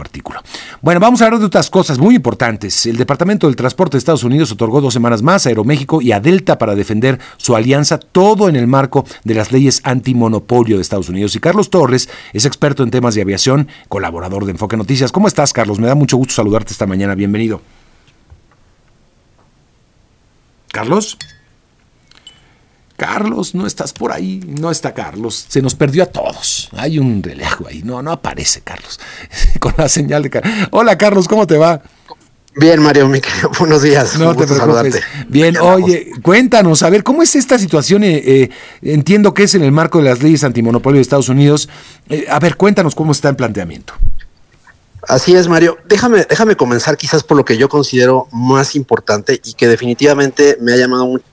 artículo. Bueno, vamos a hablar de otras cosas muy importantes. El Departamento del Transporte de Estados Unidos otorgó dos semanas más a Aeroméxico y a Delta para defender su alianza, todo en el marco de las leyes antimonopolio de Estados Unidos. Y Carlos Torres es experto en temas de aviación, colaborador de Enfoque Noticias. ¿Cómo estás, Carlos? Me da mucho gusto saludarte esta mañana. Bienvenido. Carlos. Carlos, no estás por ahí, no está Carlos, se nos perdió a todos. Hay un relajo ahí, no, no aparece Carlos, con la señal de Carlos. Hola Carlos, ¿cómo te va? Bien, Mario, buenos días. No te preocupes. Bien, oye, cuéntanos, a ver, ¿cómo es esta situación? Eh, eh, entiendo que es en el marco de las leyes antimonopolio de Estados Unidos. Eh, a ver, cuéntanos cómo está el planteamiento. Así es, Mario. Déjame, déjame comenzar quizás por lo que yo considero más importante y que definitivamente me ha llamado mucho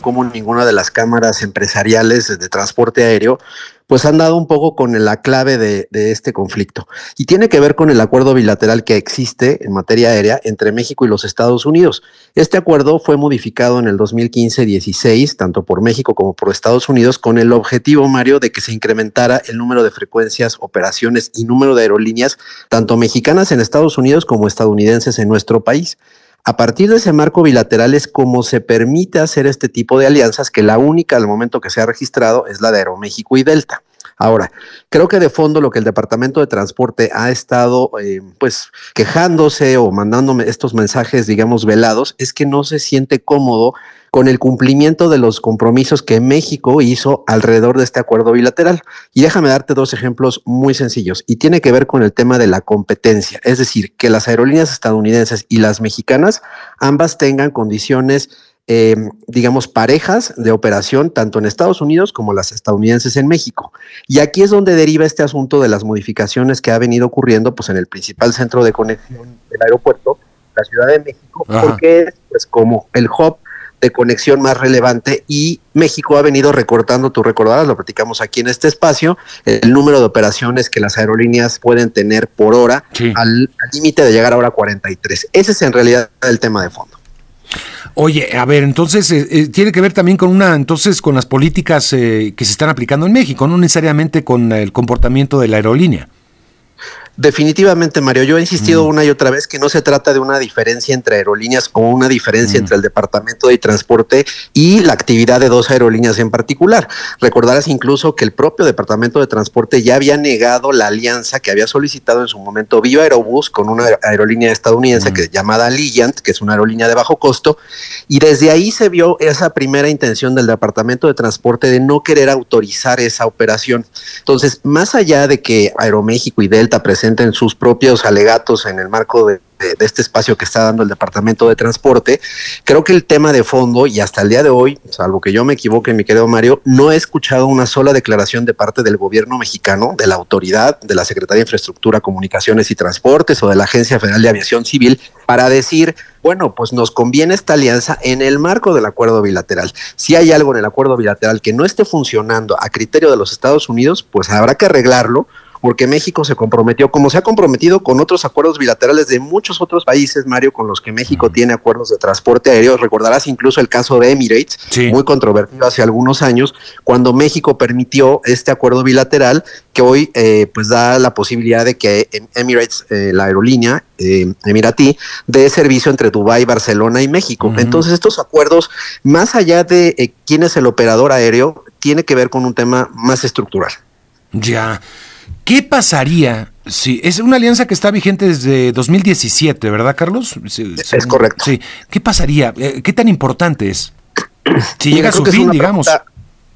como ninguna de las cámaras empresariales de transporte aéreo pues han dado un poco con la clave de, de, este conflicto. Y tiene que ver con el acuerdo bilateral que existe en materia aérea entre México y los Estados Unidos. Este acuerdo fue modificado en el 2015-16, tanto por México como por Estados Unidos, con el objetivo, Mario, de que se incrementara el número de frecuencias, operaciones y número de aerolíneas, tanto mexicanas en Estados Unidos como estadounidenses en nuestro país. A partir de ese marco bilateral es como se permite hacer este tipo de alianzas, que la única al momento que se ha registrado es la de Aeroméxico y Delta. Ahora, creo que de fondo lo que el Departamento de Transporte ha estado eh, pues quejándose o mandándome estos mensajes, digamos, velados, es que no se siente cómodo con el cumplimiento de los compromisos que México hizo alrededor de este acuerdo bilateral. Y déjame darte dos ejemplos muy sencillos. Y tiene que ver con el tema de la competencia. Es decir, que las aerolíneas estadounidenses y las mexicanas ambas tengan condiciones eh, digamos, parejas de operación tanto en Estados Unidos como las estadounidenses en México. Y aquí es donde deriva este asunto de las modificaciones que ha venido ocurriendo pues, en el principal centro de conexión del aeropuerto, la Ciudad de México, porque es pues, como el hub de conexión más relevante y México ha venido recortando, tú recordarás, lo platicamos aquí en este espacio, el número de operaciones que las aerolíneas pueden tener por hora al límite de llegar ahora a 43. Ese es en realidad el tema de fondo. Oye, a ver, entonces eh, eh, tiene que ver también con una, entonces con las políticas eh, que se están aplicando en México, no necesariamente con el comportamiento de la aerolínea. Definitivamente, Mario. Yo he insistido mm. una y otra vez que no se trata de una diferencia entre aerolíneas o una diferencia mm. entre el Departamento de Transporte y la actividad de dos aerolíneas en particular. Recordarás incluso que el propio Departamento de Transporte ya había negado la alianza que había solicitado en su momento Viva Aerobús con una aerolínea estadounidense mm. que llamada Alliant, que es una aerolínea de bajo costo, y desde ahí se vio esa primera intención del Departamento de Transporte de no querer autorizar esa operación. Entonces, más allá de que Aeroméxico y Delta presenten en sus propios alegatos en el marco de, este espacio que está dando el Departamento de Transporte. Creo que el tema de fondo, y hasta el día de hoy, salvo que yo me equivoque, mi querido Mario, no he escuchado una sola declaración de parte del gobierno mexicano, de la autoridad, de la Secretaría de Infraestructura, Comunicaciones y Transportes o de la Agencia Federal de Aviación Civil para decir, bueno, pues nos conviene esta alianza en el marco del acuerdo bilateral. Si hay algo en el acuerdo bilateral que no esté funcionando a criterio de los Estados Unidos, pues habrá que arreglarlo porque México se comprometió, como se ha comprometido con otros acuerdos bilaterales de muchos otros países, Mario, con los que México tiene acuerdos de transporte aéreo. Recordarás incluso el caso de Emirates, muy controvertido hace algunos años, cuando México permitió este acuerdo bilateral que hoy eh, pues da la posibilidad de que Emirates, eh, la aerolínea eh, emiratí, dé servicio entre Dubái, Barcelona y México. Entonces estos acuerdos, más allá de eh, quién es el operador aéreo, tiene que ver con un tema más estructural. Ya. ¿Qué pasaría si es una alianza que está vigente desde 2017, verdad, Carlos? es correcto. Sí. ¿Qué pasaría? Eh, ¿Qué tan importante es? Si llega a su fin, digamos.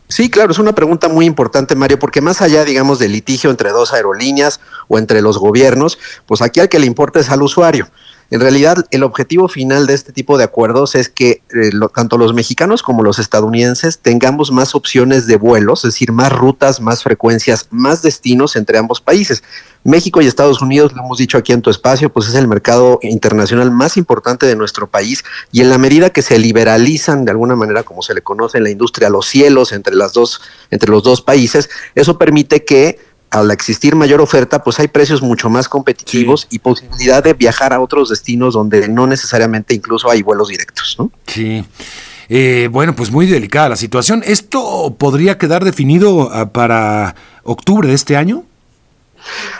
sí, claro, es una pregunta muy importante, Mario, porque más allá, digamos, del litigio entre dos aerolíneas o entre los gobiernos, pues aquí al que le importa es al usuario. En realidad, el objetivo final de este tipo de acuerdos es que eh, tanto los mexicanos como los estadounidenses tengamos más opciones de vuelos, es decir, más rutas, más frecuencias, más destinos entre ambos países. México y Estados Unidos, lo hemos dicho aquí en tu espacio, pues es el mercado internacional más importante de nuestro país y en la medida que se liberalizan de alguna manera, como se le conoce en la industria, los cielos entre las dos, entre los dos países, eso permite que al existir mayor oferta, pues hay precios mucho más competitivos y posibilidad de viajar a otros destinos donde no necesariamente incluso hay vuelos directos. ¿no? Sí. Eh, bueno, pues muy delicada la situación. ¿Esto podría quedar definido ah, para octubre de este año?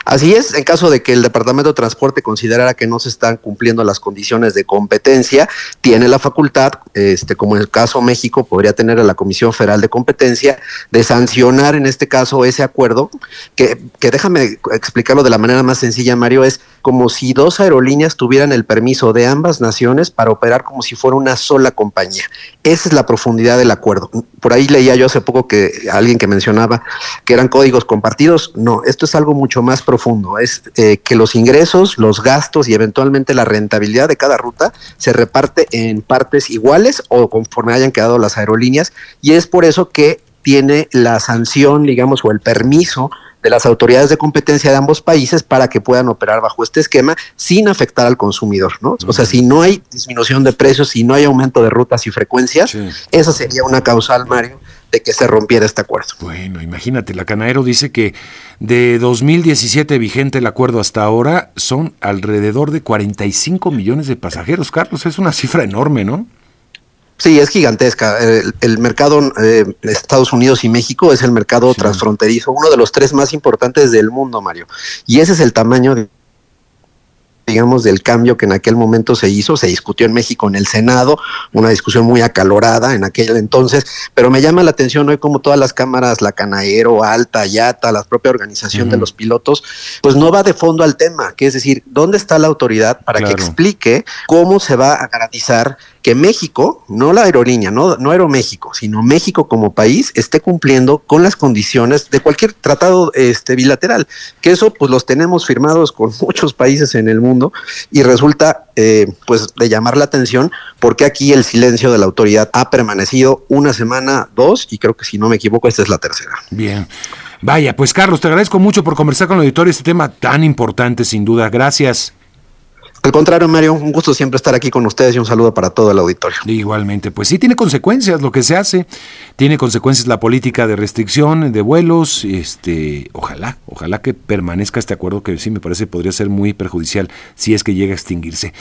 Así es, en caso de que el Departamento de Transporte considerara que no se están cumpliendo las condiciones de competencia, tiene la facultad, este, como en el caso México, podría tener a la Comisión Federal de Competencia de sancionar en este caso ese acuerdo, que, que déjame explicarlo de la manera más sencilla, Mario, es como si dos aerolíneas tuvieran el permiso de ambas naciones para operar como si fuera una sola compañía. Esa es la profundidad del acuerdo. Por ahí leía yo hace poco que alguien que mencionaba que eran códigos compartidos. No, esto es algo mucho más profundo. Es eh, que los ingresos, los gastos y eventualmente la rentabilidad de cada ruta se reparte en partes iguales o conforme hayan quedado las aerolíneas. Y es por eso que tiene la sanción, digamos, o el permiso de las autoridades de competencia de ambos países para que puedan operar bajo este esquema sin afectar al consumidor, ¿no? O sea, si no hay disminución de precios, si no hay aumento de rutas y frecuencias, esa sería una causal, Mario, de que se rompiera este acuerdo. Bueno, imagínate, la Canaero dice que de 2017 vigente el acuerdo hasta ahora son alrededor de 45 millones de pasajeros. Carlos, es una cifra enorme, ¿no? Sí, es gigantesca. El, mercado eh, Estados Unidos y México es el mercado transfronterizo, uno de los tres más importantes del mundo, Mario. Y ese es el tamaño de digamos, del cambio que en aquel momento se hizo, se discutió en México en el Senado, una discusión muy acalorada en aquel entonces, pero me llama la atención hoy como todas las cámaras, la Canaero, Alta, Yata, la propia organización de los pilotos, pues no va de fondo al tema, que es decir, ¿dónde está la autoridad para que explique cómo se va a garantizar que México, no la aerolínea, no, no Aeroméxico, sino México como país esté cumpliendo con las condiciones de cualquier tratado este, bilateral, que eso pues los tenemos firmados con muchos países en el mundo y resulta eh, pues de llamar la atención porque aquí el silencio de la autoridad ha permanecido una semana, dos y creo que si no me equivoco esta es la tercera. Bien. Vaya, pues Carlos, te agradezco mucho por conversar con el auditorio este tema tan importante sin duda. Gracias. Al contrario, Mario, un gusto siempre estar aquí con ustedes y un saludo para todo el auditorio. Igualmente, pues sí tiene consecuencias lo que se hace, tiene consecuencias la política de restricción de vuelos, este, ojalá, ojalá que permanezca este acuerdo que sí me parece podría ser muy perjudicial si es que llega a extinguirse.